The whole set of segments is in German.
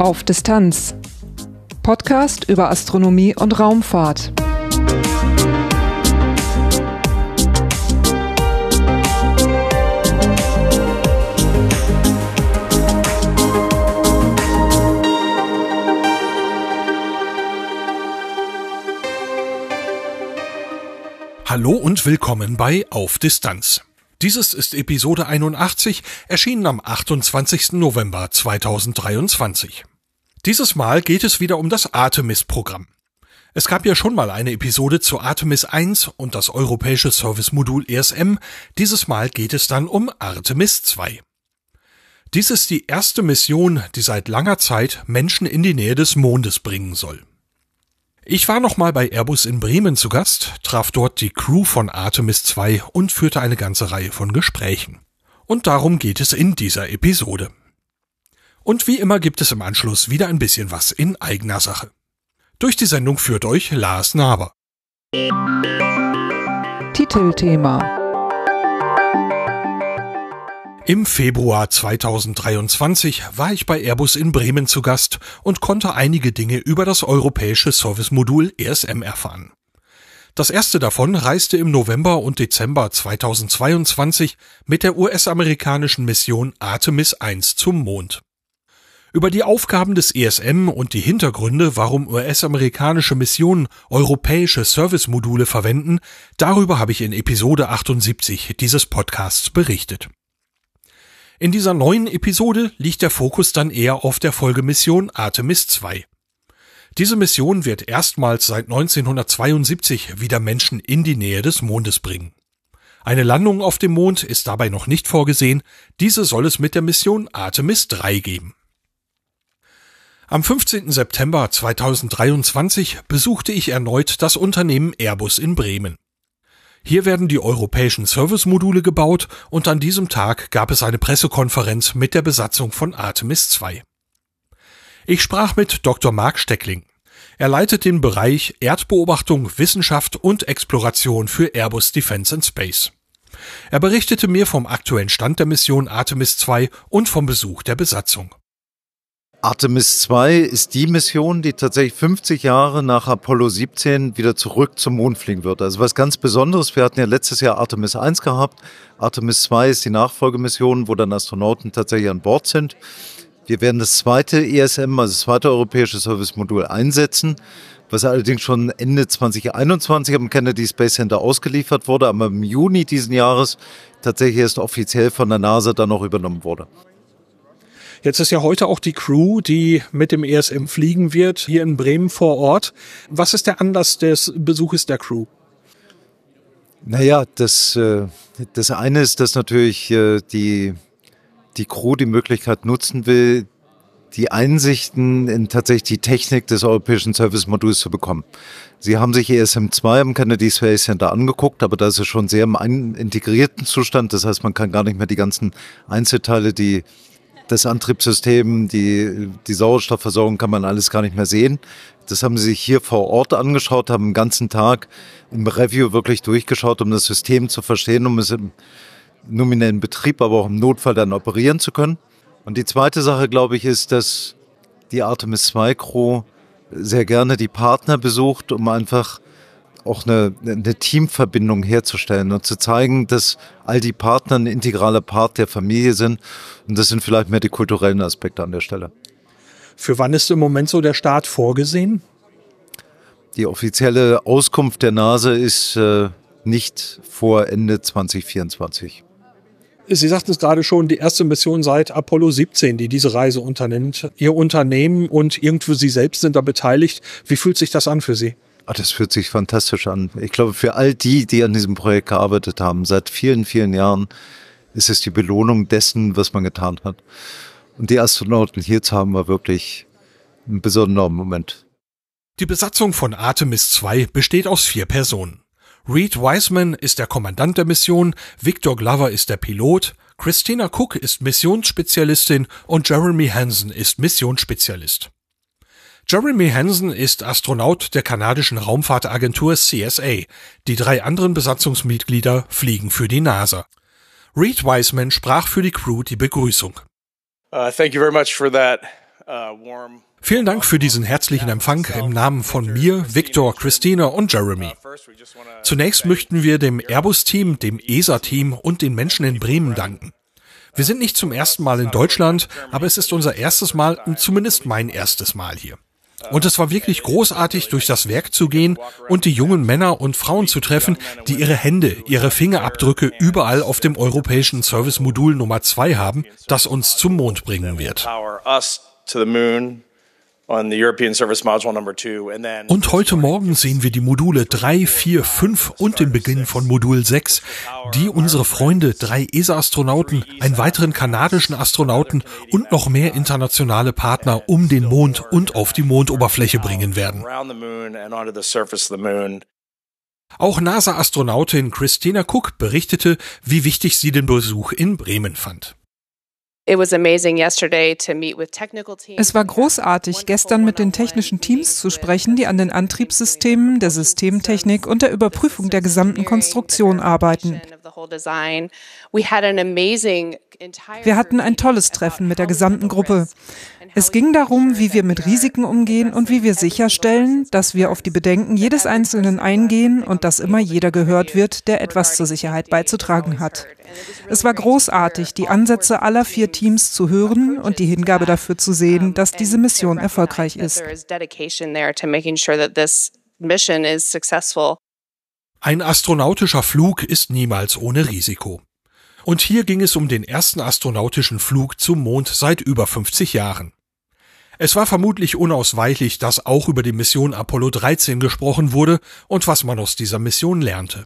Auf Distanz. Podcast über Astronomie und Raumfahrt. Hallo und willkommen bei Auf Distanz. Dieses ist Episode 81, erschienen am 28. November 2023. Dieses Mal geht es wieder um das Artemis-Programm. Es gab ja schon mal eine Episode zu Artemis 1 und das europäische Service-Modul ESM. Dieses Mal geht es dann um Artemis 2. Dies ist die erste Mission, die seit langer Zeit Menschen in die Nähe des Mondes bringen soll. Ich war nochmal bei Airbus in Bremen zu Gast, traf dort die Crew von Artemis 2 und führte eine ganze Reihe von Gesprächen. Und darum geht es in dieser Episode. Und wie immer gibt es im Anschluss wieder ein bisschen was in eigener Sache. Durch die Sendung führt euch Lars Naber. Titelthema Im Februar 2023 war ich bei Airbus in Bremen zu Gast und konnte einige Dinge über das europäische Service-Modul ESM erfahren. Das erste davon reiste im November und Dezember 2022 mit der US-amerikanischen Mission Artemis 1 zum Mond. Über die Aufgaben des ESM und die Hintergründe, warum US-amerikanische Missionen europäische Service-Module verwenden, darüber habe ich in Episode 78 dieses Podcasts berichtet. In dieser neuen Episode liegt der Fokus dann eher auf der Folgemission Artemis 2. Diese Mission wird erstmals seit 1972 wieder Menschen in die Nähe des Mondes bringen. Eine Landung auf dem Mond ist dabei noch nicht vorgesehen, diese soll es mit der Mission Artemis 3 geben. Am 15. September 2023 besuchte ich erneut das Unternehmen Airbus in Bremen. Hier werden die europäischen Service-Module gebaut und an diesem Tag gab es eine Pressekonferenz mit der Besatzung von Artemis 2. Ich sprach mit Dr. Mark Steckling. Er leitet den Bereich Erdbeobachtung, Wissenschaft und Exploration für Airbus Defence and Space. Er berichtete mir vom aktuellen Stand der Mission Artemis 2 und vom Besuch der Besatzung. Artemis 2 ist die Mission, die tatsächlich 50 Jahre nach Apollo 17 wieder zurück zum Mond fliegen wird. Also was ganz Besonderes. Wir hatten ja letztes Jahr Artemis 1 gehabt. Artemis 2 ist die Nachfolgemission, wo dann Astronauten tatsächlich an Bord sind. Wir werden das zweite ESM, also das zweite europäische Service-Modul einsetzen, was allerdings schon Ende 2021 am Kennedy Space Center ausgeliefert wurde, aber im Juni diesen Jahres tatsächlich erst offiziell von der NASA dann noch übernommen wurde. Jetzt ist ja heute auch die Crew, die mit dem ESM fliegen wird, hier in Bremen vor Ort. Was ist der Anlass des Besuches der Crew? Naja, das, äh, das eine ist, dass natürlich äh, die, die Crew die Möglichkeit nutzen will, die Einsichten in tatsächlich die Technik des europäischen Service-Moduls zu bekommen. Sie haben sich ESM2 am Kennedy Space Center angeguckt, aber da ist es schon sehr im integrierten Zustand. Das heißt, man kann gar nicht mehr die ganzen Einzelteile, die das Antriebssystem, die, die Sauerstoffversorgung kann man alles gar nicht mehr sehen. Das haben sie sich hier vor Ort angeschaut, haben den ganzen Tag im Review wirklich durchgeschaut, um das System zu verstehen, um es im nominellen Betrieb, aber auch im Notfall dann operieren zu können. Und die zweite Sache, glaube ich, ist, dass die Artemis 2 Crew sehr gerne die Partner besucht, um einfach auch eine, eine Teamverbindung herzustellen und zu zeigen, dass all die Partner ein integraler Part der Familie sind. Und das sind vielleicht mehr die kulturellen Aspekte an der Stelle. Für wann ist im Moment so der Start vorgesehen? Die offizielle Auskunft der NASA ist äh, nicht vor Ende 2024. Sie sagten es gerade schon, die erste Mission seit Apollo 17, die diese Reise unternimmt. Ihr Unternehmen und irgendwo Sie selbst sind da beteiligt. Wie fühlt sich das an für Sie? Ach, das fühlt sich fantastisch an. Ich glaube, für all die, die an diesem Projekt gearbeitet haben, seit vielen, vielen Jahren, ist es die Belohnung dessen, was man getan hat. Und die Astronauten hier zu haben, war wirklich ein besonderer Moment. Die Besatzung von Artemis 2 besteht aus vier Personen. Reed Wiseman ist der Kommandant der Mission, Victor Glover ist der Pilot, Christina Cook ist Missionsspezialistin und Jeremy Hansen ist Missionsspezialist. Jeremy Hansen ist Astronaut der kanadischen Raumfahrtagentur CSA. Die drei anderen Besatzungsmitglieder fliegen für die NASA. Reed Wiseman sprach für die Crew die Begrüßung. Uh, thank you very much for that Vielen Dank für diesen herzlichen Empfang im Namen von mir, Victor, Christina und Jeremy. Zunächst möchten wir dem Airbus-Team, dem ESA-Team und den Menschen in Bremen danken. Wir sind nicht zum ersten Mal in Deutschland, aber es ist unser erstes Mal, zumindest mein erstes Mal hier. Und es war wirklich großartig, durch das Werk zu gehen und die jungen Männer und Frauen zu treffen, die ihre Hände, ihre Fingerabdrücke überall auf dem europäischen Service-Modul Nummer zwei haben, das uns zum Mond bringen wird. Und heute Morgen sehen wir die Module 3, 4, 5 und den Beginn von Modul 6, die unsere Freunde, drei ESA-Astronauten, einen weiteren kanadischen Astronauten und noch mehr internationale Partner um den Mond und auf die Mondoberfläche bringen werden. Auch NASA-Astronautin Christina Cook berichtete, wie wichtig sie den Besuch in Bremen fand. Es war großartig, gestern mit den technischen Teams zu sprechen, die an den Antriebssystemen, der Systemtechnik und der Überprüfung der gesamten Konstruktion arbeiten. Wir hatten ein tolles Treffen mit der gesamten Gruppe. Es ging darum, wie wir mit Risiken umgehen und wie wir sicherstellen, dass wir auf die Bedenken jedes Einzelnen eingehen und dass immer jeder gehört wird, der etwas zur Sicherheit beizutragen hat. Es war großartig, die Ansätze aller vier Teams zu hören und die Hingabe dafür zu sehen, dass diese Mission erfolgreich ist. Ein astronautischer Flug ist niemals ohne Risiko. Und hier ging es um den ersten astronautischen Flug zum Mond seit über 50 Jahren. Es war vermutlich unausweichlich, dass auch über die Mission Apollo 13 gesprochen wurde und was man aus dieser Mission lernte.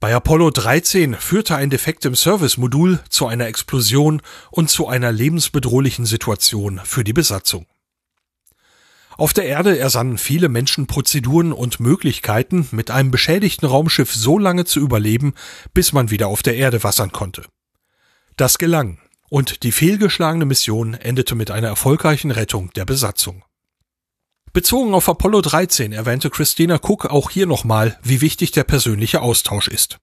Bei Apollo 13 führte ein Defekt im Service-Modul zu einer Explosion und zu einer lebensbedrohlichen Situation für die Besatzung. Auf der Erde ersannen viele Menschen Prozeduren und Möglichkeiten, mit einem beschädigten Raumschiff so lange zu überleben, bis man wieder auf der Erde wassern konnte. Das gelang und die fehlgeschlagene Mission endete mit einer erfolgreichen Rettung der Besatzung. Bezogen auf Apollo 13 erwähnte Christina Cook auch hier nochmal, wie wichtig der persönliche Austausch ist.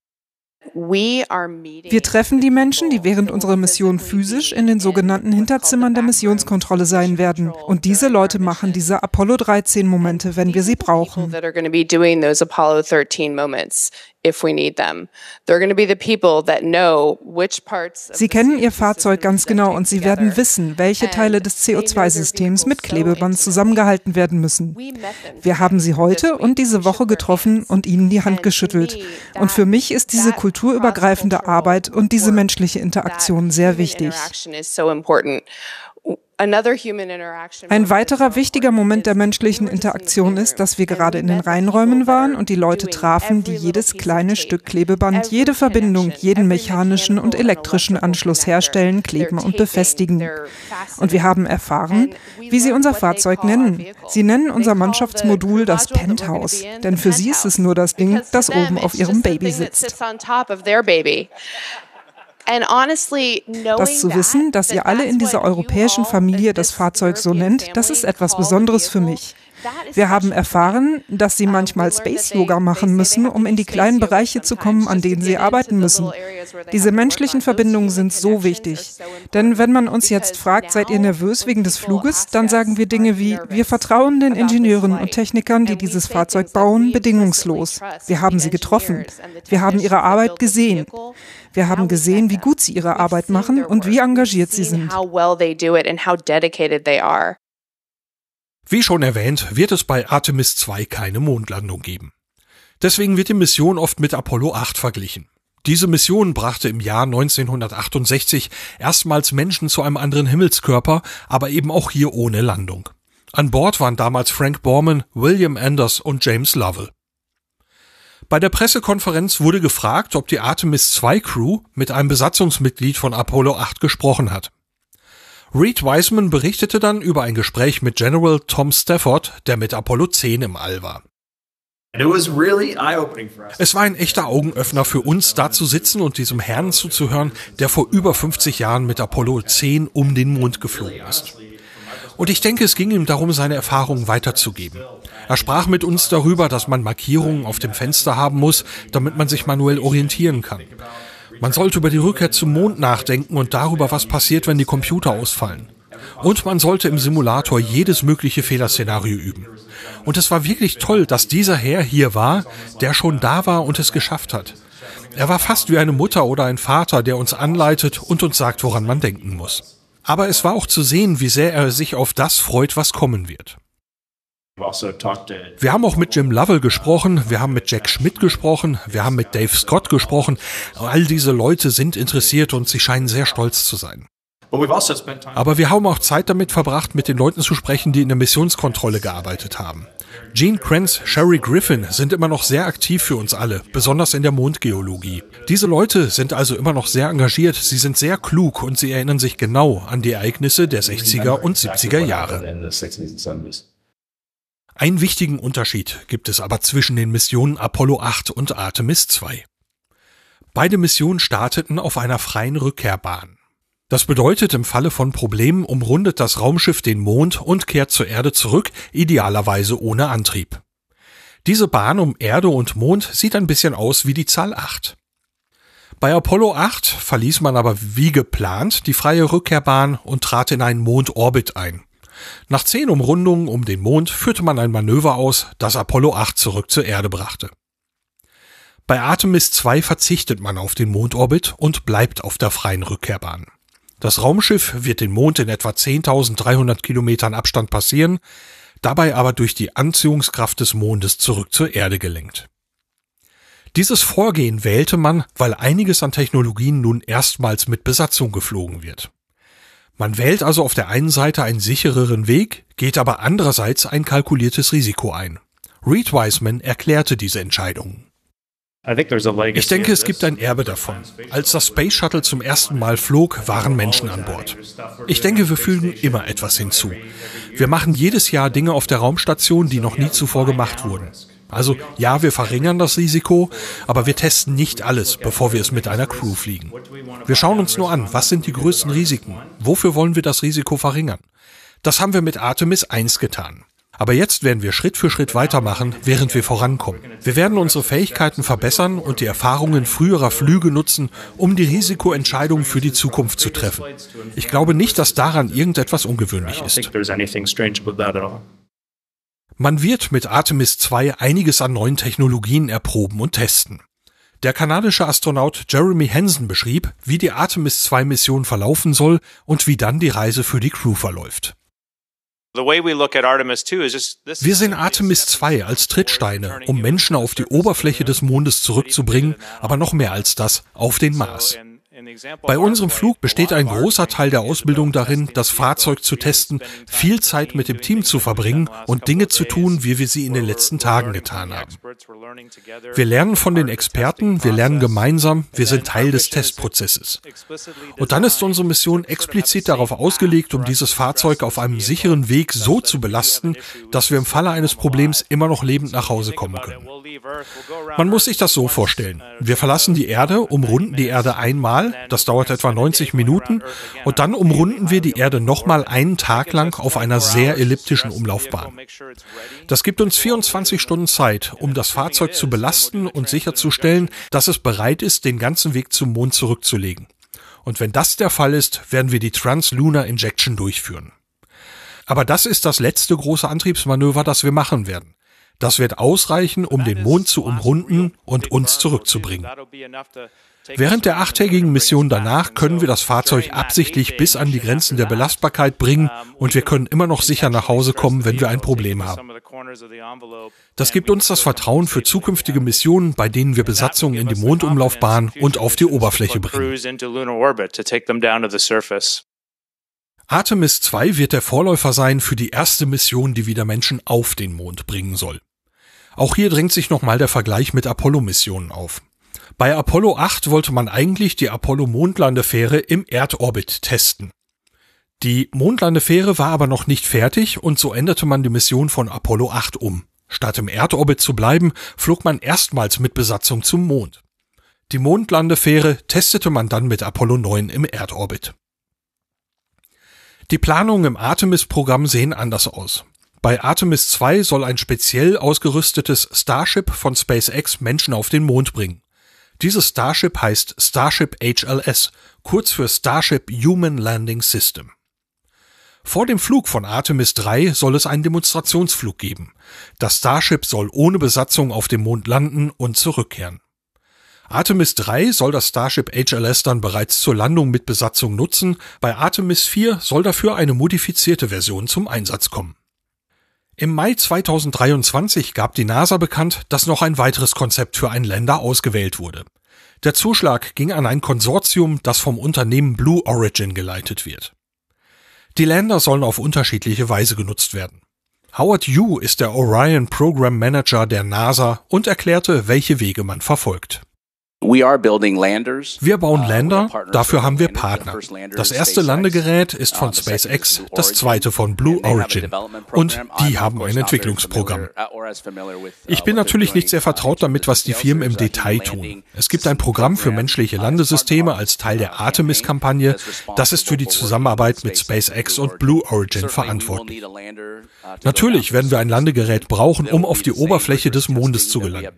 Wir treffen die Menschen, die während unserer Mission physisch in den sogenannten Hinterzimmern der Missionskontrolle sein werden. Und diese Leute machen diese Apollo 13 Momente, wenn wir sie brauchen. Sie kennen ihr Fahrzeug ganz genau und sie werden wissen, welche Teile des CO2-Systems mit Klebeband zusammengehalten werden müssen. Wir haben sie heute und diese Woche getroffen und ihnen die Hand geschüttelt. Und für mich ist diese kulturübergreifende Arbeit und diese menschliche Interaktion sehr wichtig. Ein weiterer wichtiger Moment der menschlichen Interaktion ist, dass wir gerade in den Reinräumen waren und die Leute trafen, die jedes kleine Stück Klebeband, jede Verbindung, jeden mechanischen und elektrischen Anschluss herstellen, kleben und befestigen. Und wir haben erfahren, wie sie unser Fahrzeug nennen. Sie nennen unser Mannschaftsmodul das Penthouse, denn für sie ist es nur das Ding, das oben auf ihrem Baby sitzt. Das zu wissen, dass ihr alle in dieser europäischen Familie das Fahrzeug so nennt, das ist etwas Besonderes für mich. Wir haben erfahren, dass sie manchmal Space Yoga machen müssen, um in die kleinen Bereiche zu kommen, an denen sie arbeiten müssen. Diese menschlichen Verbindungen sind so wichtig. Denn wenn man uns jetzt fragt, seid ihr nervös wegen des Fluges, dann sagen wir Dinge wie, wir vertrauen den Ingenieuren und Technikern, die dieses Fahrzeug bauen, bedingungslos. Wir haben sie getroffen. Wir haben ihre Arbeit gesehen. Wir haben gesehen, wie gut sie ihre Arbeit machen und wie engagiert sie sind. Wie schon erwähnt, wird es bei Artemis 2 keine Mondlandung geben. Deswegen wird die Mission oft mit Apollo 8 verglichen. Diese Mission brachte im Jahr 1968 erstmals Menschen zu einem anderen Himmelskörper, aber eben auch hier ohne Landung. An Bord waren damals Frank Borman, William Anders und James Lovell. Bei der Pressekonferenz wurde gefragt, ob die Artemis 2 Crew mit einem Besatzungsmitglied von Apollo 8 gesprochen hat. Reed Wiseman berichtete dann über ein Gespräch mit General Tom Stafford, der mit Apollo 10 im All war. Es war ein echter Augenöffner für uns, da zu sitzen und diesem Herrn zuzuhören, der vor über 50 Jahren mit Apollo 10 um den Mond geflogen ist. Und ich denke, es ging ihm darum, seine Erfahrungen weiterzugeben. Er sprach mit uns darüber, dass man Markierungen auf dem Fenster haben muss, damit man sich manuell orientieren kann. Man sollte über die Rückkehr zum Mond nachdenken und darüber, was passiert, wenn die Computer ausfallen. Und man sollte im Simulator jedes mögliche Fehlerszenario üben. Und es war wirklich toll, dass dieser Herr hier war, der schon da war und es geschafft hat. Er war fast wie eine Mutter oder ein Vater, der uns anleitet und uns sagt, woran man denken muss. Aber es war auch zu sehen, wie sehr er sich auf das freut, was kommen wird. Also wir haben auch mit Jim Lovell gesprochen, wir haben mit Jack Schmidt gesprochen, wir haben mit Dave Scott gesprochen. All diese Leute sind interessiert und sie scheinen sehr stolz zu sein. Also Aber wir haben auch Zeit damit verbracht, mit den Leuten zu sprechen, die in der Missionskontrolle gearbeitet haben. Gene Kranz, Sherry Griffin sind immer noch sehr aktiv für uns alle, besonders in der Mondgeologie. Diese Leute sind also immer noch sehr engagiert, sie sind sehr klug und sie erinnern sich genau an die Ereignisse der 60er und 70er Jahre. Einen wichtigen Unterschied gibt es aber zwischen den Missionen Apollo 8 und Artemis 2. Beide Missionen starteten auf einer freien Rückkehrbahn. Das bedeutet, im Falle von Problemen umrundet das Raumschiff den Mond und kehrt zur Erde zurück, idealerweise ohne Antrieb. Diese Bahn um Erde und Mond sieht ein bisschen aus wie die Zahl 8. Bei Apollo 8 verließ man aber wie geplant die freie Rückkehrbahn und trat in einen Mondorbit ein. Nach zehn Umrundungen um den Mond führte man ein Manöver aus, das Apollo 8 zurück zur Erde brachte. Bei Artemis 2 verzichtet man auf den Mondorbit und bleibt auf der freien Rückkehrbahn. Das Raumschiff wird den Mond in etwa 10.300 Kilometern Abstand passieren, dabei aber durch die Anziehungskraft des Mondes zurück zur Erde gelenkt. Dieses Vorgehen wählte man, weil einiges an Technologien nun erstmals mit Besatzung geflogen wird. Man wählt also auf der einen Seite einen sichereren Weg, geht aber andererseits ein kalkuliertes Risiko ein. Reed Wiseman erklärte diese Entscheidung. Ich denke, es gibt ein Erbe davon. Als das Space Shuttle zum ersten Mal flog, waren Menschen an Bord. Ich denke, wir fügen immer etwas hinzu. Wir machen jedes Jahr Dinge auf der Raumstation, die noch nie zuvor gemacht wurden. Also ja, wir verringern das Risiko, aber wir testen nicht alles, bevor wir es mit einer Crew fliegen. Wir schauen uns nur an, was sind die größten Risiken? Wofür wollen wir das Risiko verringern? Das haben wir mit Artemis 1 getan. Aber jetzt werden wir Schritt für Schritt weitermachen, während wir vorankommen. Wir werden unsere Fähigkeiten verbessern und die Erfahrungen früherer Flüge nutzen, um die Risikoentscheidung für die Zukunft zu treffen. Ich glaube nicht, dass daran irgendetwas ungewöhnlich ist. Man wird mit Artemis 2 einiges an neuen Technologien erproben und testen. Der kanadische Astronaut Jeremy Hansen beschrieb, wie die Artemis 2 Mission verlaufen soll und wie dann die Reise für die Crew verläuft. Wir sehen Artemis 2 als Trittsteine, um Menschen auf die Oberfläche des Mondes zurückzubringen, aber noch mehr als das, auf den Mars. Bei unserem Flug besteht ein großer Teil der Ausbildung darin, das Fahrzeug zu testen, viel Zeit mit dem Team zu verbringen und Dinge zu tun, wie wir sie in den letzten Tagen getan haben. Wir lernen von den Experten, wir lernen gemeinsam, wir sind Teil des Testprozesses. Und dann ist unsere Mission explizit darauf ausgelegt, um dieses Fahrzeug auf einem sicheren Weg so zu belasten, dass wir im Falle eines Problems immer noch lebend nach Hause kommen können. Man muss sich das so vorstellen. Wir verlassen die Erde, umrunden die Erde einmal, das dauert etwa 90 Minuten, und dann umrunden wir die Erde nochmal einen Tag lang auf einer sehr elliptischen Umlaufbahn. Das gibt uns 24 Stunden Zeit, um das Fahrzeug zu belasten und sicherzustellen, dass es bereit ist, den ganzen Weg zum Mond zurückzulegen. Und wenn das der Fall ist, werden wir die Translunar Injection durchführen. Aber das ist das letzte große Antriebsmanöver, das wir machen werden. Das wird ausreichen, um den Mond zu umrunden und uns zurückzubringen. Während der achttägigen Mission danach können wir das Fahrzeug absichtlich bis an die Grenzen der Belastbarkeit bringen und wir können immer noch sicher nach Hause kommen, wenn wir ein Problem haben. Das gibt uns das Vertrauen für zukünftige Missionen, bei denen wir Besatzungen in die Mondumlaufbahn und auf die Oberfläche bringen. Artemis 2 wird der Vorläufer sein für die erste Mission, die wieder Menschen auf den Mond bringen soll. Auch hier drängt sich nochmal der Vergleich mit Apollo-Missionen auf. Bei Apollo 8 wollte man eigentlich die Apollo-Mondlandefähre im Erdorbit testen. Die Mondlandefähre war aber noch nicht fertig und so änderte man die Mission von Apollo 8 um. Statt im Erdorbit zu bleiben, flog man erstmals mit Besatzung zum Mond. Die Mondlandefähre testete man dann mit Apollo 9 im Erdorbit. Die Planungen im Artemis-Programm sehen anders aus. Bei Artemis 2 soll ein speziell ausgerüstetes Starship von SpaceX Menschen auf den Mond bringen. Dieses Starship heißt Starship HLS, kurz für Starship Human Landing System. Vor dem Flug von Artemis 3 soll es einen Demonstrationsflug geben. Das Starship soll ohne Besatzung auf dem Mond landen und zurückkehren. Artemis 3 soll das Starship HLS dann bereits zur Landung mit Besatzung nutzen, bei Artemis 4 soll dafür eine modifizierte Version zum Einsatz kommen. Im Mai 2023 gab die NASA bekannt, dass noch ein weiteres Konzept für einen Länder ausgewählt wurde. Der Zuschlag ging an ein Konsortium, das vom Unternehmen Blue Origin geleitet wird. Die Länder sollen auf unterschiedliche Weise genutzt werden. Howard Yu ist der Orion Program Manager der NASA und erklärte, welche Wege man verfolgt. Wir bauen uh, Länder, dafür haben wir Partner. Das erste Landegerät ist von SpaceX, das zweite von Blue Origin. Und die haben ein Entwicklungsprogramm. Uh, ich bin natürlich nicht sehr vertraut damit, was die Firmen im Detail tun. Es gibt ein Programm für menschliche Landesysteme als Teil der Artemis-Kampagne. Das ist für die Zusammenarbeit mit SpaceX und Blue Origin verantwortlich. Natürlich werden wir ein Landegerät brauchen, um auf die Oberfläche des Mondes zu gelangen.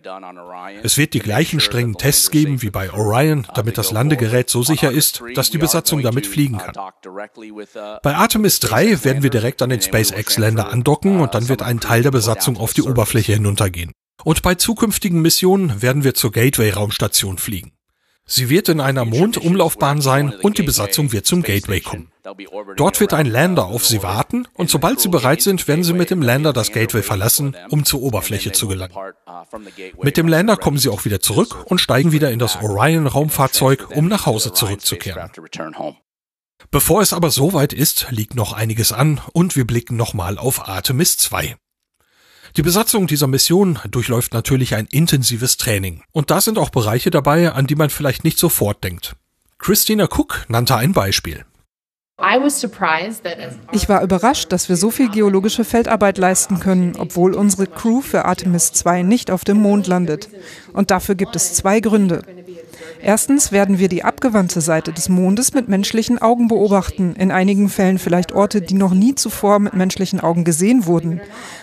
Es wird die gleichen strengen Tests geben wie bei Orion, damit das Landegerät so sicher ist, dass die Besatzung damit fliegen kann. Bei Artemis 3 werden wir direkt an den SpaceX-Länder andocken und dann wird ein Teil der Besatzung auf die Oberfläche hinuntergehen. Und bei zukünftigen Missionen werden wir zur Gateway-Raumstation fliegen. Sie wird in einer Mondumlaufbahn sein und die Besatzung wird zum Gateway kommen. Dort wird ein Lander auf sie warten und sobald sie bereit sind, werden sie mit dem Lander das Gateway verlassen, um zur Oberfläche zu gelangen. Mit dem Lander kommen sie auch wieder zurück und steigen wieder in das Orion-Raumfahrzeug, um nach Hause zurückzukehren. Bevor es aber soweit ist, liegt noch einiges an und wir blicken nochmal auf Artemis 2. Die Besatzung dieser Mission durchläuft natürlich ein intensives Training. Und da sind auch Bereiche dabei, an die man vielleicht nicht sofort denkt. Christina Cook nannte ein Beispiel. Ich war überrascht, dass wir so viel geologische Feldarbeit leisten können, obwohl unsere Crew für Artemis 2 nicht auf dem Mond landet. Und dafür gibt es zwei Gründe. Erstens werden wir die abgewandte Seite des Mondes mit menschlichen Augen beobachten, in einigen Fällen vielleicht Orte, die noch nie zuvor mit menschlichen Augen gesehen wurden.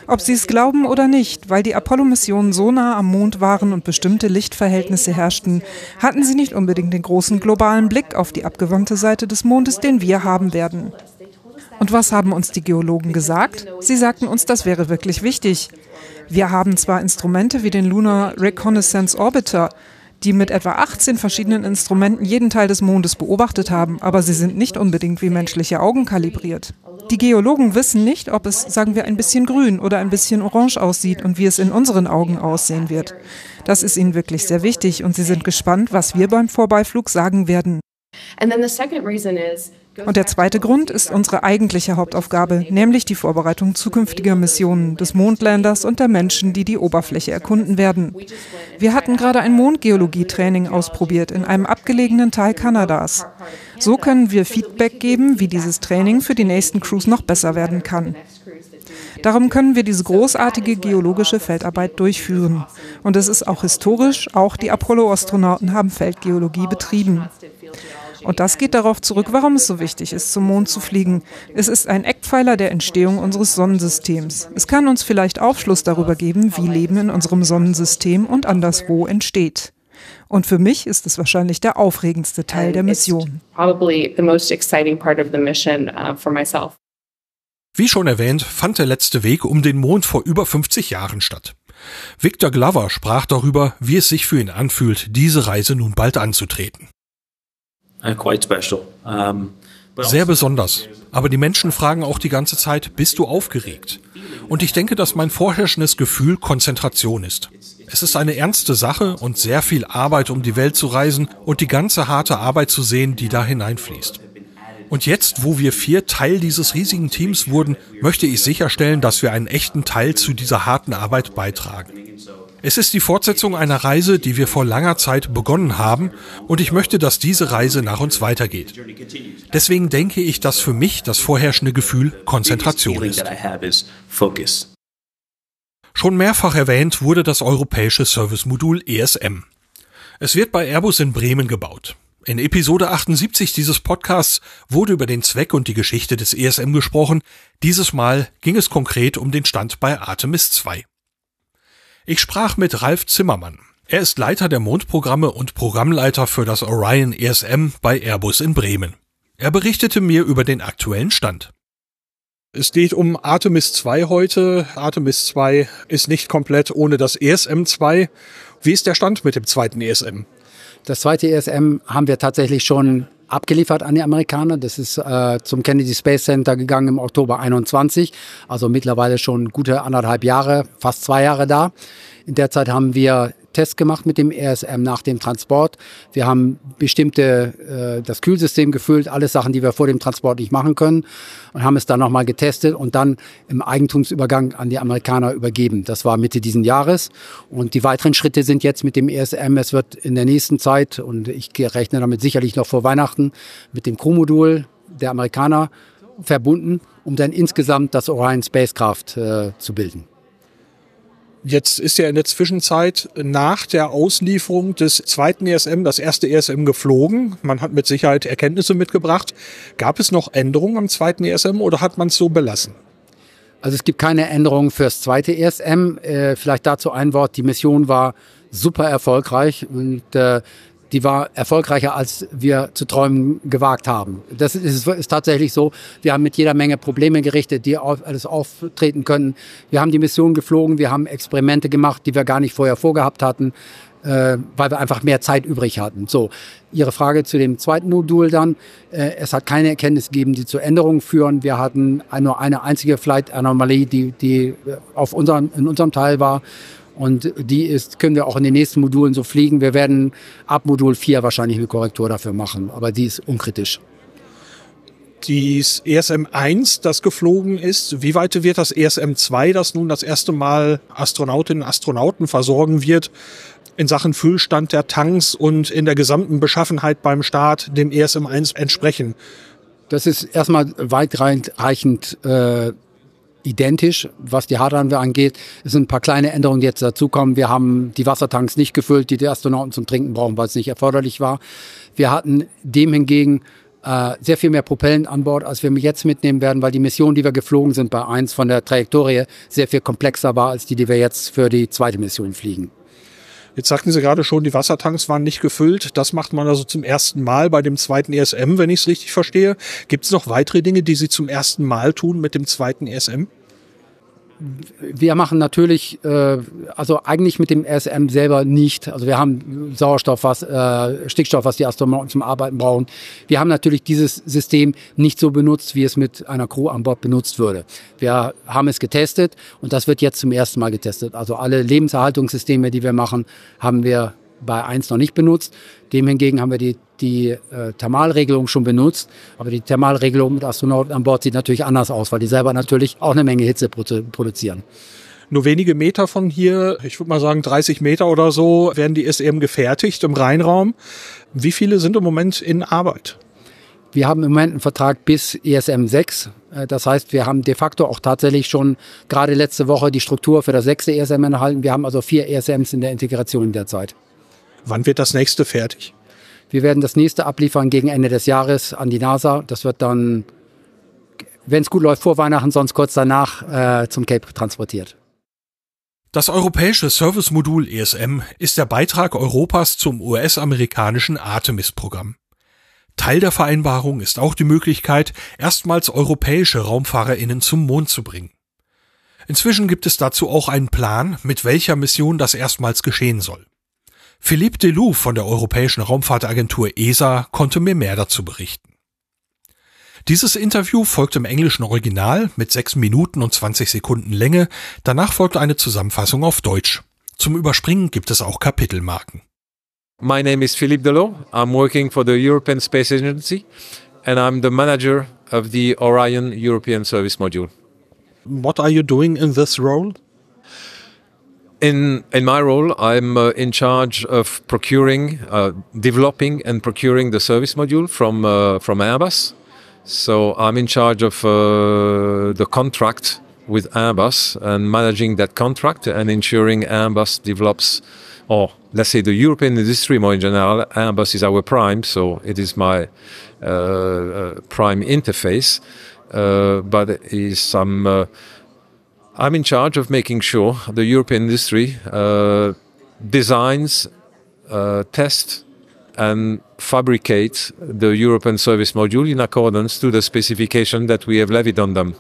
Ob Sie es glauben oder nicht, weil die Apollo-Missionen so nah am Mond waren und bestimmte Lichtverhältnisse herrschten, hatten sie nicht unbedingt den großen globalen Blick auf die abgewandte Seite des Mondes, den wir haben werden. Und was haben uns die Geologen gesagt? Sie sagten uns, das wäre wirklich wichtig. Wir haben zwar Instrumente wie den Lunar Reconnaissance Orbiter, die mit etwa 18 verschiedenen Instrumenten jeden Teil des Mondes beobachtet haben, aber sie sind nicht unbedingt wie menschliche Augen kalibriert. Die Geologen wissen nicht, ob es, sagen wir, ein bisschen grün oder ein bisschen orange aussieht und wie es in unseren Augen aussehen wird. Das ist ihnen wirklich sehr wichtig und sie sind gespannt, was wir beim Vorbeiflug sagen werden. And then the second reason is und der zweite Grund ist unsere eigentliche Hauptaufgabe, nämlich die Vorbereitung zukünftiger Missionen des Mondlanders und der Menschen, die die Oberfläche erkunden werden. Wir hatten gerade ein Mondgeologie-Training ausprobiert in einem abgelegenen Teil Kanadas. So können wir Feedback geben, wie dieses Training für die nächsten Crews noch besser werden kann. Darum können wir diese großartige geologische Feldarbeit durchführen. Und es ist auch historisch, auch die Apollo-Astronauten haben Feldgeologie betrieben. Und das geht darauf zurück, warum es so wichtig ist, zum Mond zu fliegen. Es ist ein Eckpfeiler der Entstehung unseres Sonnensystems. Es kann uns vielleicht Aufschluss darüber geben, wie Leben in unserem Sonnensystem und anderswo entsteht. Und für mich ist es wahrscheinlich der aufregendste Teil der Mission. Uh, wie schon erwähnt, fand der letzte Weg um den Mond vor über 50 Jahren statt. Victor Glover sprach darüber, wie es sich für ihn anfühlt, diese Reise nun bald anzutreten. Sehr besonders. Aber die Menschen fragen auch die ganze Zeit, bist du aufgeregt? Und ich denke, dass mein vorherrschendes Gefühl Konzentration ist. Es ist eine ernste Sache und sehr viel Arbeit, um die Welt zu reisen und die ganze harte Arbeit zu sehen, die da hineinfließt. Und jetzt, wo wir vier Teil dieses riesigen Teams wurden, möchte ich sicherstellen, dass wir einen echten Teil zu dieser harten Arbeit beitragen. Es ist die Fortsetzung einer Reise, die wir vor langer Zeit begonnen haben, und ich möchte, dass diese Reise nach uns weitergeht. Deswegen denke ich, dass für mich das vorherrschende Gefühl Konzentration ist. Schon mehrfach erwähnt wurde das europäische Service-Modul ESM. Es wird bei Airbus in Bremen gebaut. In Episode 78 dieses Podcasts wurde über den Zweck und die Geschichte des ESM gesprochen. Dieses Mal ging es konkret um den Stand bei Artemis 2. Ich sprach mit Ralf Zimmermann. Er ist Leiter der Mondprogramme und Programmleiter für das Orion ESM bei Airbus in Bremen. Er berichtete mir über den aktuellen Stand. Es geht um Artemis 2 heute. Artemis 2 ist nicht komplett ohne das ESM 2. Wie ist der Stand mit dem zweiten ESM? Das zweite ESM haben wir tatsächlich schon abgeliefert an die Amerikaner. Das ist äh, zum Kennedy Space Center gegangen im Oktober 21, also mittlerweile schon gute anderthalb Jahre, fast zwei Jahre da. In der Zeit haben wir Tests gemacht mit dem RSM nach dem Transport. Wir haben bestimmte, äh, das Kühlsystem gefüllt, alles Sachen, die wir vor dem Transport nicht machen können und haben es dann nochmal getestet und dann im Eigentumsübergang an die Amerikaner übergeben. Das war Mitte diesen Jahres und die weiteren Schritte sind jetzt mit dem ESM. Es wird in der nächsten Zeit und ich rechne damit sicherlich noch vor Weihnachten mit dem Crew-Modul der Amerikaner verbunden, um dann insgesamt das Orion Spacecraft äh, zu bilden. Jetzt ist ja in der Zwischenzeit nach der Auslieferung des zweiten ESM das erste ESM geflogen. Man hat mit Sicherheit Erkenntnisse mitgebracht. Gab es noch Änderungen am zweiten ESM oder hat man es so belassen? Also es gibt keine Änderungen fürs zweite ESM. Äh, vielleicht dazu ein Wort. Die Mission war super erfolgreich und äh, die war erfolgreicher, als wir zu träumen gewagt haben. Das ist, ist, tatsächlich so. Wir haben mit jeder Menge Probleme gerichtet, die auf, alles auftreten können. Wir haben die Mission geflogen, wir haben Experimente gemacht, die wir gar nicht vorher vorgehabt hatten, äh, weil wir einfach mehr Zeit übrig hatten. So, Ihre Frage zu dem zweiten Modul dann. Äh, es hat keine Erkenntnis gegeben, die zu Änderungen führen. Wir hatten nur eine einzige Flight-Anomalie, die, die auf unserem, in unserem Teil war. Und die ist, können wir auch in den nächsten Modulen so fliegen. Wir werden ab Modul 4 wahrscheinlich eine Korrektur dafür machen, aber die ist unkritisch. Dies ESM 1, das geflogen ist, wie weit wird das ESM 2, das nun das erste Mal Astronautinnen und Astronauten versorgen wird, in Sachen Füllstand der Tanks und in der gesamten Beschaffenheit beim Start dem ESM 1 entsprechen? Das ist erstmal weitreichend äh, identisch, was die Hardware angeht. Es sind ein paar kleine Änderungen, die jetzt dazukommen. Wir haben die Wassertanks nicht gefüllt, die die Astronauten zum Trinken brauchen, weil es nicht erforderlich war. Wir hatten dem hingegen äh, sehr viel mehr Propellen an Bord, als wir jetzt mitnehmen werden, weil die Mission, die wir geflogen sind bei eins von der Trajektorie, sehr viel komplexer war als die, die wir jetzt für die zweite Mission fliegen. Jetzt sagten Sie gerade schon, die Wassertanks waren nicht gefüllt. Das macht man also zum ersten Mal bei dem zweiten ESM, wenn ich es richtig verstehe. Gibt es noch weitere Dinge, die Sie zum ersten Mal tun mit dem zweiten ESM? Wir machen natürlich, äh, also eigentlich mit dem SM selber nicht. Also wir haben Sauerstoff, was, äh, Stickstoff, was die Astronauten zum Arbeiten brauchen. Wir haben natürlich dieses System nicht so benutzt, wie es mit einer Crew an Bord benutzt würde. Wir haben es getestet und das wird jetzt zum ersten Mal getestet. Also alle Lebenserhaltungssysteme, die wir machen, haben wir bei 1 noch nicht benutzt. Dem hingegen haben wir die, die äh, Thermalregelung schon benutzt. Aber die Thermalregelung mit Astronauten an Bord sieht natürlich anders aus, weil die selber natürlich auch eine Menge Hitze produ produzieren. Nur wenige Meter von hier, ich würde mal sagen 30 Meter oder so, werden die SM gefertigt im Rheinraum. Wie viele sind im Moment in Arbeit? Wir haben im Moment einen Vertrag bis ESM 6. Äh, das heißt, wir haben de facto auch tatsächlich schon gerade letzte Woche die Struktur für das sechste ESM erhalten. Wir haben also vier ESMs in der Integration in der Zeit. Wann wird das nächste fertig? Wir werden das nächste abliefern gegen Ende des Jahres an die NASA. Das wird dann, wenn es gut läuft, vor Weihnachten, sonst kurz danach äh, zum Cape transportiert. Das europäische Service-Modul ESM ist der Beitrag Europas zum US-amerikanischen Artemis-Programm. Teil der Vereinbarung ist auch die Möglichkeit, erstmals europäische RaumfahrerInnen zum Mond zu bringen. Inzwischen gibt es dazu auch einen Plan, mit welcher Mission das erstmals geschehen soll. Philippe Delou von der Europäischen Raumfahrtagentur ESA konnte mir mehr dazu berichten. Dieses Interview folgt im englischen Original mit 6 Minuten und 20 Sekunden Länge, danach folgt eine Zusammenfassung auf Deutsch. Zum Überspringen gibt es auch Kapitelmarken. My name is Philippe Delot. I'm working for the European Space Agency and I'm the manager of the Orion European Service Module. What are you doing in this role? In in my role, I'm uh, in charge of procuring, uh, developing, and procuring the service module from uh, from Airbus. So I'm in charge of uh, the contract with Airbus and managing that contract and ensuring Airbus develops, or let's say the European industry more in general. Airbus is our prime, so it is my uh, uh, prime interface. but is some I'm in charge of making sure the European industry uh, designs, uh, tests, and fabricates the European service module in accordance to the specification that we have levied on them.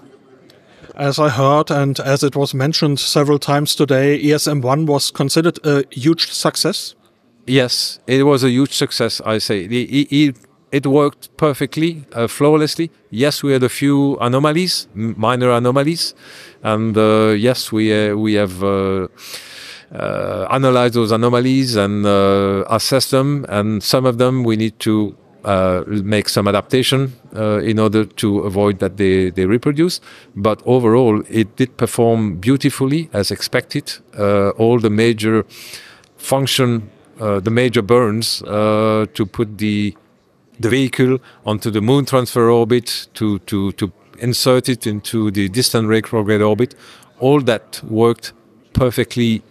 As I heard and as it was mentioned several times today, ESM1 was considered a huge success. Yes, it was a huge success, I say. It, it worked perfectly, uh, flawlessly. Yes, we had a few anomalies, minor anomalies. And uh, yes, we, uh, we have uh, uh, analyzed those anomalies and uh, assessed them. And some of them we need to make some adaptation in order to avoid that they, they reproduce. But overall, it did perform beautifully as expected. all the major function the major burns to put the the vehicle onto the moon transfer orbit to to to insert it into the distant retrograde orbit. All that worked perfectly,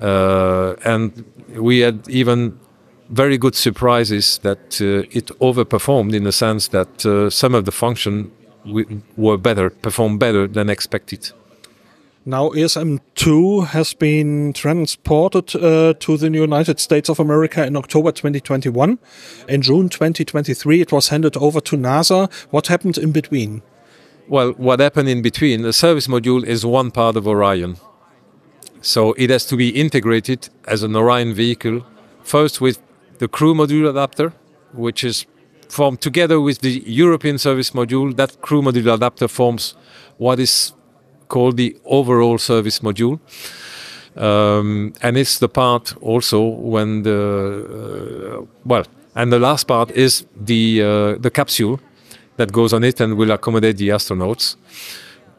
uh, and we had even very good surprises that uh, it overperformed in the sense that uh, some of the function were better, performed better than expected. Now ESM2 has been transported uh, to the United States of America in October 2021. In June 2023, it was handed over to NASA. What happened in between? Well, what happened in between, the service module is one part of Orion. So it has to be integrated as an Orion vehicle, first with the crew module adapter, which is formed together with the European service module. That crew module adapter forms what is called the overall service module. Um, and it's the part also when the uh, well, and the last part is the uh, the capsule that goes on it and will accommodate the astronauts.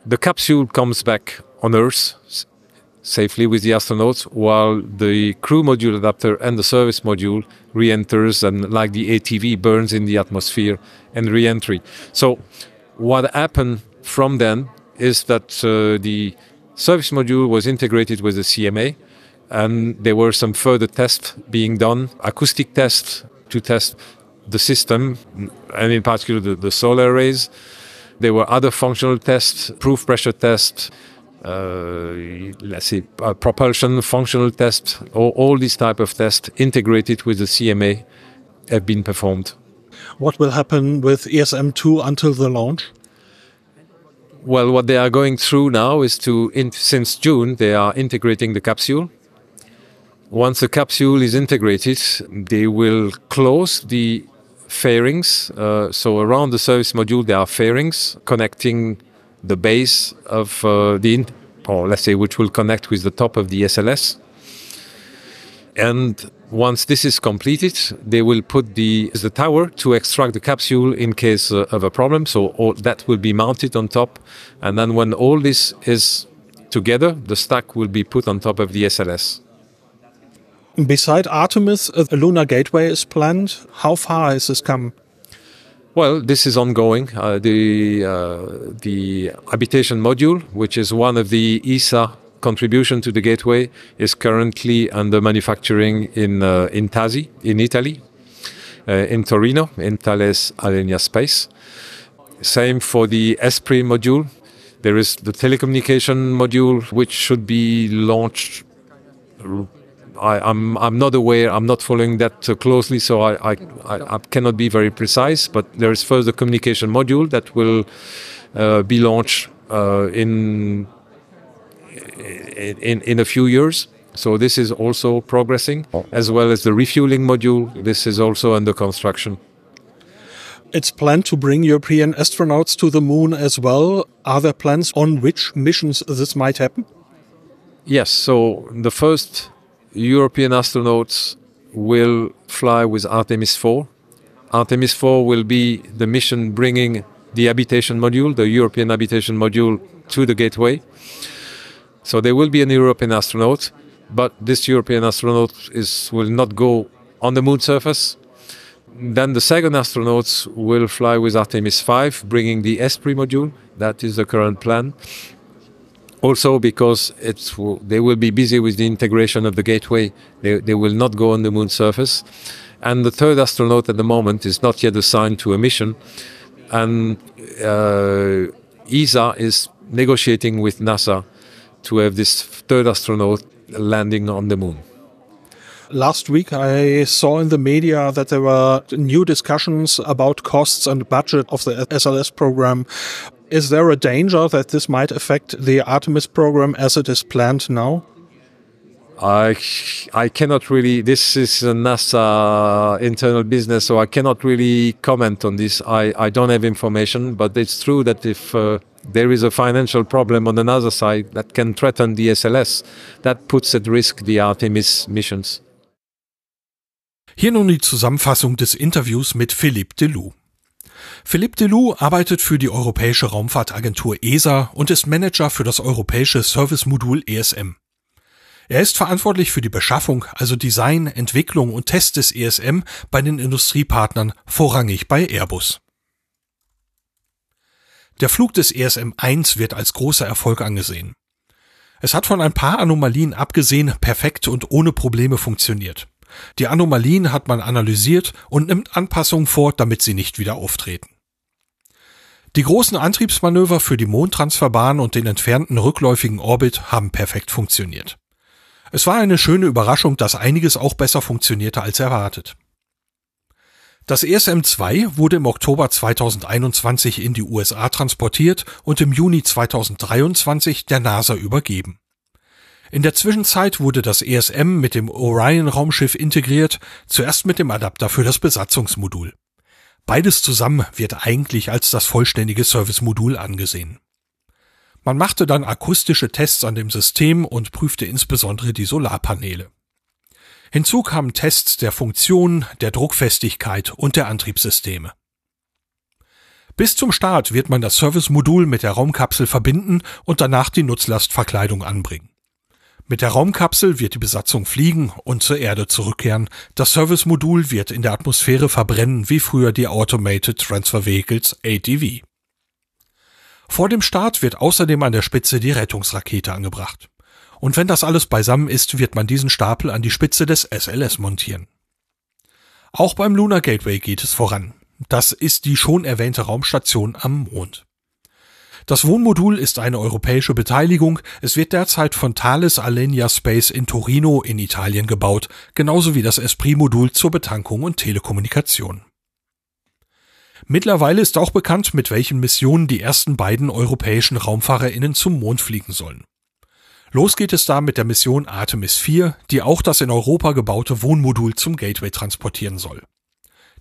The capsule comes back on Earth safely with the astronauts, while the crew module adapter and the service module re-enters and, like the ATV, burns in the atmosphere and re-entry. So, what happened from then is that uh, the service module was integrated with the CMA, and there were some further tests being done, acoustic tests to test the system, and in particular the, the solar arrays. There were other functional tests, proof pressure tests, uh, let's say uh, propulsion functional tests, all, all these type of tests integrated with the CMA have been performed. What will happen with ESM2 until the launch? Well, what they are going through now is to, in, since June, they are integrating the capsule. Once the capsule is integrated, they will close the fairings. Uh, so around the service module, there are fairings connecting the base of uh, the, or let's say, which will connect with the top of the SLS. And once this is completed, they will put the, the tower to extract the capsule in case uh, of a problem. So all, that will be mounted on top. And then when all this is together, the stack will be put on top of the SLS. Beside Artemis, a lunar gateway is planned. How far has this come? Well, this is ongoing. Uh, the uh, the habitation module, which is one of the ESA contribution to the gateway is currently under manufacturing in uh, in Tasi in Italy, uh, in Torino, in Thales Alenia Space. Same for the Esprit module. There is the telecommunication module, which should be launched. I, am I'm, I'm not aware. I'm not following that closely, so I, I, I, cannot be very precise. But there is first the communication module that will uh, be launched uh, in in, in a few years. So this is also progressing, as well as the refueling module. This is also under construction. It's planned to bring European astronauts to the moon as well. Are there plans on which missions this might happen? Yes. So the first European astronauts will fly with Artemis 4. Artemis 4 will be the mission bringing the habitation module, the European habitation module, to the gateway. So there will be an European astronaut, but this European astronaut is will not go on the moon surface. Then the second astronauts will fly with Artemis 5, bringing the Esprit module. That is the current plan. Also, because it's they will be busy with the integration of the gateway, they, they will not go on the moon surface. And the third astronaut at the moment is not yet assigned to a mission. And uh, ESA is negotiating with NASA to have this third astronaut landing on the moon. Last week, I saw in the media that there were new discussions about costs and budget of the SLS program. Is there a danger that this might affect the Artemis program as it is planned now? I I cannot really. This is a NASA internal business, so I cannot really comment on this. I, I don't have information, but it's true that if uh, there is a financial problem on another side that can threaten the SLS, that puts at risk the Artemis missions. Hier nun die Zusammenfassung des Interviews mit Philippe Delou. Philippe Delou arbeitet für die Europäische Raumfahrtagentur ESA und ist Manager für das europäische Servicemodul ESM. Er ist verantwortlich für die Beschaffung, also Design, Entwicklung und Test des ESM bei den Industriepartnern, vorrangig bei Airbus. Der Flug des ESM 1 wird als großer Erfolg angesehen. Es hat von ein paar Anomalien abgesehen perfekt und ohne Probleme funktioniert. Die Anomalien hat man analysiert und nimmt Anpassungen vor, damit sie nicht wieder auftreten. Die großen Antriebsmanöver für die Mondtransferbahn und den entfernten rückläufigen Orbit haben perfekt funktioniert. Es war eine schöne Überraschung, dass einiges auch besser funktionierte als erwartet. Das ESM-2 wurde im Oktober 2021 in die USA transportiert und im Juni 2023 der NASA übergeben. In der Zwischenzeit wurde das ESM mit dem Orion-Raumschiff integriert, zuerst mit dem Adapter für das Besatzungsmodul. Beides zusammen wird eigentlich als das vollständige Servicemodul angesehen. Man machte dann akustische Tests an dem System und prüfte insbesondere die Solarpaneele. Hinzu kamen Tests der Funktion, der Druckfestigkeit und der Antriebssysteme. Bis zum Start wird man das Servicemodul mit der Raumkapsel verbinden und danach die Nutzlastverkleidung anbringen. Mit der Raumkapsel wird die Besatzung fliegen und zur Erde zurückkehren. Das Servicemodul wird in der Atmosphäre verbrennen, wie früher die Automated Transfer Vehicles ATV. Vor dem Start wird außerdem an der Spitze die Rettungsrakete angebracht. Und wenn das alles beisammen ist, wird man diesen Stapel an die Spitze des SLS montieren. Auch beim Lunar Gateway geht es voran. Das ist die schon erwähnte Raumstation am Mond. Das Wohnmodul ist eine europäische Beteiligung. Es wird derzeit von Thales Alenia Space in Torino in Italien gebaut, genauso wie das Esprit-Modul zur Betankung und Telekommunikation. Mittlerweile ist auch bekannt, mit welchen Missionen die ersten beiden europäischen RaumfahrerInnen zum Mond fliegen sollen. Los geht es da mit der Mission Artemis 4, die auch das in Europa gebaute Wohnmodul zum Gateway transportieren soll.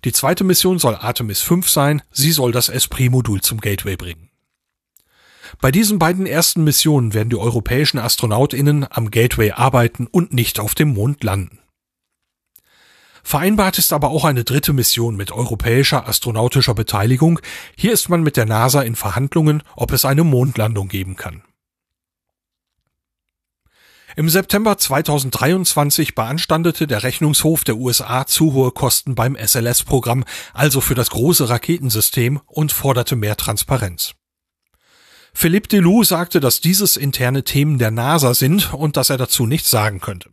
Die zweite Mission soll Artemis 5 sein, sie soll das Esprit-Modul zum Gateway bringen. Bei diesen beiden ersten Missionen werden die europäischen AstronautInnen am Gateway arbeiten und nicht auf dem Mond landen. Vereinbart ist aber auch eine dritte Mission mit europäischer astronautischer Beteiligung. Hier ist man mit der NASA in Verhandlungen, ob es eine Mondlandung geben kann. Im September 2023 beanstandete der Rechnungshof der USA zu hohe Kosten beim SLS-Programm, also für das große Raketensystem, und forderte mehr Transparenz. Philippe Delou sagte, dass dieses interne Themen der NASA sind und dass er dazu nichts sagen könnte.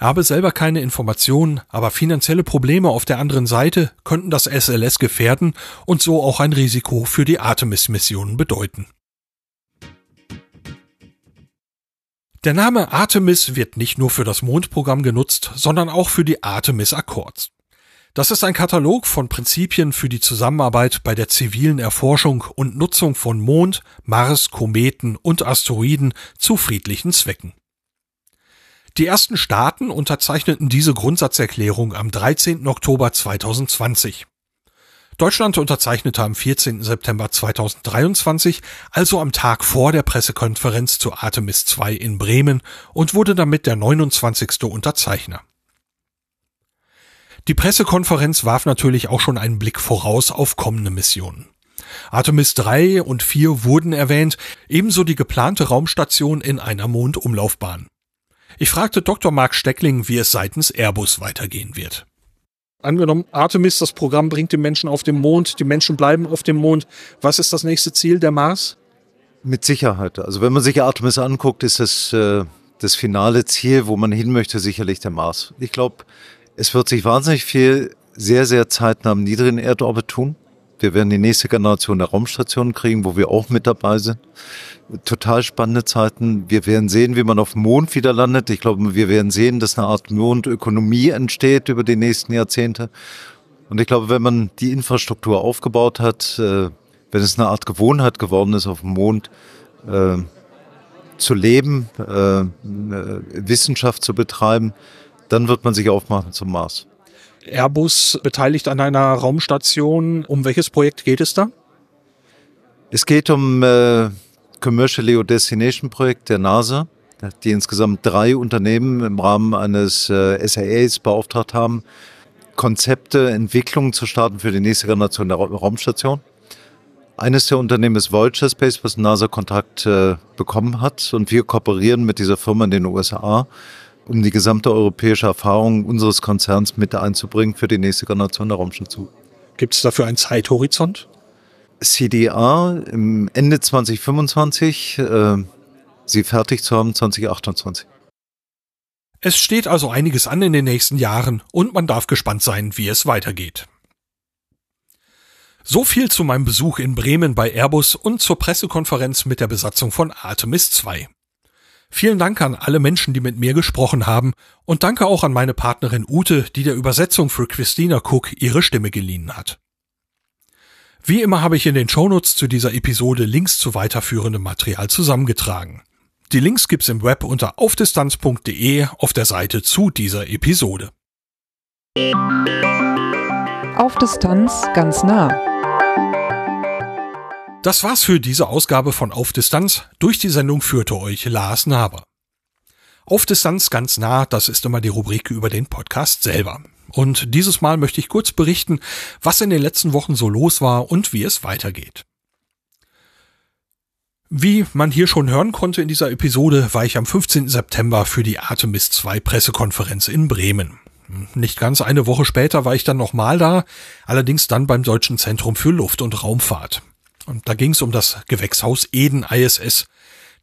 Er habe selber keine Informationen, aber finanzielle Probleme auf der anderen Seite könnten das SLS gefährden und so auch ein Risiko für die Artemis-Missionen bedeuten. Der Name Artemis wird nicht nur für das Mondprogramm genutzt, sondern auch für die Artemis Accords. Das ist ein Katalog von Prinzipien für die Zusammenarbeit bei der zivilen Erforschung und Nutzung von Mond, Mars, Kometen und Asteroiden zu friedlichen Zwecken. Die ersten Staaten unterzeichneten diese Grundsatzerklärung am 13. Oktober 2020. Deutschland unterzeichnete am 14. September 2023, also am Tag vor der Pressekonferenz zu Artemis II in Bremen und wurde damit der 29. Unterzeichner. Die Pressekonferenz warf natürlich auch schon einen Blick voraus auf kommende Missionen. Artemis 3 und 4 wurden erwähnt, ebenso die geplante Raumstation in einer Mondumlaufbahn. Ich fragte Dr. Mark Steckling, wie es seitens Airbus weitergehen wird. Angenommen, Artemis, das Programm bringt die Menschen auf den Mond, die Menschen bleiben auf dem Mond. Was ist das nächste Ziel, der Mars? Mit Sicherheit. Also wenn man sich Artemis anguckt, ist das äh, das finale Ziel, wo man hin möchte, sicherlich der Mars. Ich glaube, es wird sich wahnsinnig viel sehr, sehr zeitnah am niedrigen Erdorbit tun. Wir werden die nächste Generation der Raumstationen kriegen, wo wir auch mit dabei sind. Total spannende Zeiten. Wir werden sehen, wie man auf dem Mond wieder landet. Ich glaube, wir werden sehen, dass eine Art Mondökonomie entsteht über die nächsten Jahrzehnte. Und ich glaube, wenn man die Infrastruktur aufgebaut hat, äh, wenn es eine Art Gewohnheit geworden ist, auf dem Mond äh, zu leben, äh, Wissenschaft zu betreiben, dann wird man sich aufmachen zum Mars. Airbus beteiligt an einer Raumstation. Um welches Projekt geht es da? Es geht um äh, Commercial Leo Destination Projekt der NASA, die insgesamt drei Unternehmen im Rahmen eines äh, SAAs beauftragt haben, Konzepte, Entwicklungen zu starten für die nächste Generation der Raumstation. Eines der Unternehmen ist Vulture Space, was NASA-Kontakt äh, bekommen hat. Und wir kooperieren mit dieser Firma in den USA, um die gesamte europäische Erfahrung unseres Konzerns mit einzubringen für die nächste Generation der Raumstation. Gibt es dafür einen Zeithorizont? CDA im Ende 2025, äh, sie fertig zu haben 2028. Es steht also einiges an in den nächsten Jahren und man darf gespannt sein, wie es weitergeht. So viel zu meinem Besuch in Bremen bei Airbus und zur Pressekonferenz mit der Besatzung von Artemis 2. Vielen Dank an alle Menschen, die mit mir gesprochen haben und danke auch an meine Partnerin Ute, die der Übersetzung für Christina Cook ihre Stimme geliehen hat. Wie immer habe ich in den Shownotes zu dieser Episode Links zu weiterführendem Material zusammengetragen. Die Links gibt's im Web unter aufdistanz.de auf der Seite zu dieser Episode. Auf Distanz ganz nah. Das war's für diese Ausgabe von Auf Distanz. Durch die Sendung führte euch Lars Naber. Auf Distanz ganz nah, das ist immer die Rubrik über den Podcast selber. Und dieses Mal möchte ich kurz berichten, was in den letzten Wochen so los war und wie es weitergeht. Wie man hier schon hören konnte in dieser Episode, war ich am 15. September für die Artemis 2 Pressekonferenz in Bremen. Nicht ganz eine Woche später war ich dann nochmal da, allerdings dann beim Deutschen Zentrum für Luft- und Raumfahrt. Und da ging es um das Gewächshaus Eden ISS.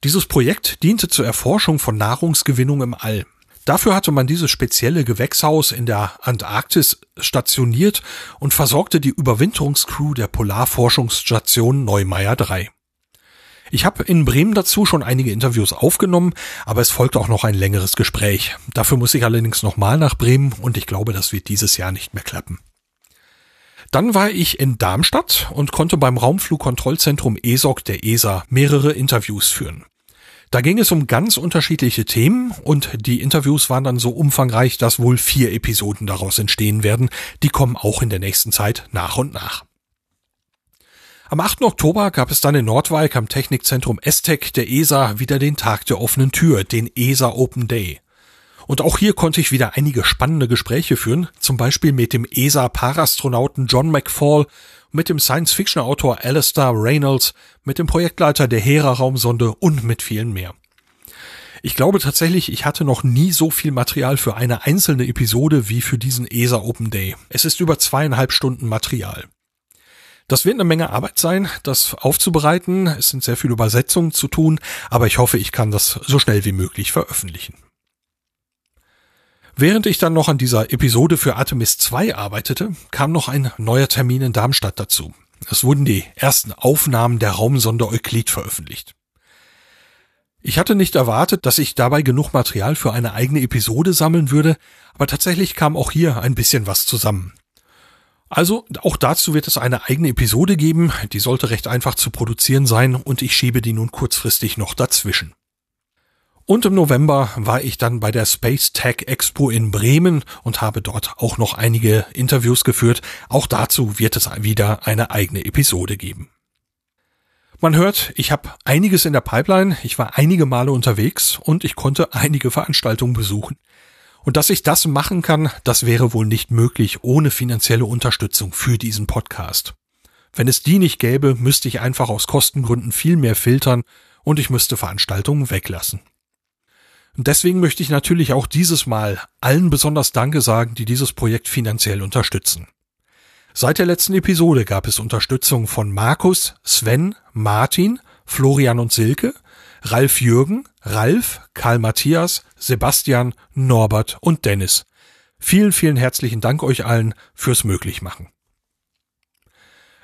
Dieses Projekt diente zur Erforschung von Nahrungsgewinnung im All. Dafür hatte man dieses spezielle Gewächshaus in der Antarktis stationiert und versorgte die Überwinterungscrew der Polarforschungsstation Neumeier 3. Ich habe in Bremen dazu schon einige Interviews aufgenommen, aber es folgte auch noch ein längeres Gespräch. Dafür muss ich allerdings nochmal nach Bremen und ich glaube, das wird dieses Jahr nicht mehr klappen. Dann war ich in Darmstadt und konnte beim Raumflugkontrollzentrum ESOC der ESA mehrere Interviews führen. Da ging es um ganz unterschiedliche Themen und die Interviews waren dann so umfangreich, dass wohl vier Episoden daraus entstehen werden. Die kommen auch in der nächsten Zeit nach und nach. Am 8. Oktober gab es dann in Nordwijk am Technikzentrum ESTEC der ESA wieder den Tag der offenen Tür, den ESA Open Day. Und auch hier konnte ich wieder einige spannende Gespräche führen, zum Beispiel mit dem ESA-Parastronauten John McFall, mit dem Science-Fiction-Autor Alistair Reynolds, mit dem Projektleiter der Hera-Raumsonde und mit vielen mehr. Ich glaube tatsächlich, ich hatte noch nie so viel Material für eine einzelne Episode wie für diesen ESA Open Day. Es ist über zweieinhalb Stunden Material. Das wird eine Menge Arbeit sein, das aufzubereiten. Es sind sehr viele Übersetzungen zu tun, aber ich hoffe, ich kann das so schnell wie möglich veröffentlichen. Während ich dann noch an dieser Episode für Artemis 2 arbeitete, kam noch ein neuer Termin in Darmstadt dazu. Es wurden die ersten Aufnahmen der Raumsonde Euklid veröffentlicht. Ich hatte nicht erwartet, dass ich dabei genug Material für eine eigene Episode sammeln würde, aber tatsächlich kam auch hier ein bisschen was zusammen. Also auch dazu wird es eine eigene Episode geben, die sollte recht einfach zu produzieren sein und ich schiebe die nun kurzfristig noch dazwischen. Und im November war ich dann bei der Space Tech Expo in Bremen und habe dort auch noch einige Interviews geführt. Auch dazu wird es wieder eine eigene Episode geben. Man hört, ich habe einiges in der Pipeline, ich war einige Male unterwegs und ich konnte einige Veranstaltungen besuchen. Und dass ich das machen kann, das wäre wohl nicht möglich ohne finanzielle Unterstützung für diesen Podcast. Wenn es die nicht gäbe, müsste ich einfach aus Kostengründen viel mehr filtern und ich müsste Veranstaltungen weglassen. Und deswegen möchte ich natürlich auch dieses Mal allen besonders Danke sagen, die dieses Projekt finanziell unterstützen. Seit der letzten Episode gab es Unterstützung von Markus, Sven, Martin, Florian und Silke, Ralf Jürgen, Ralf, Karl Matthias, Sebastian, Norbert und Dennis. Vielen, vielen herzlichen Dank euch allen fürs Möglichmachen.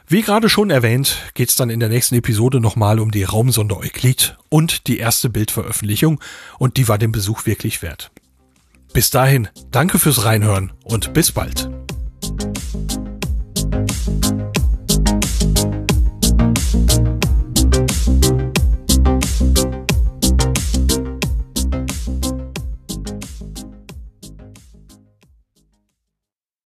Wie gerade schon erwähnt, geht's dann in der nächsten Episode nochmal um die Raumsonde Euklid und die erste Bildveröffentlichung und die war den Besuch wirklich wert. Bis dahin, danke fürs Reinhören und bis bald.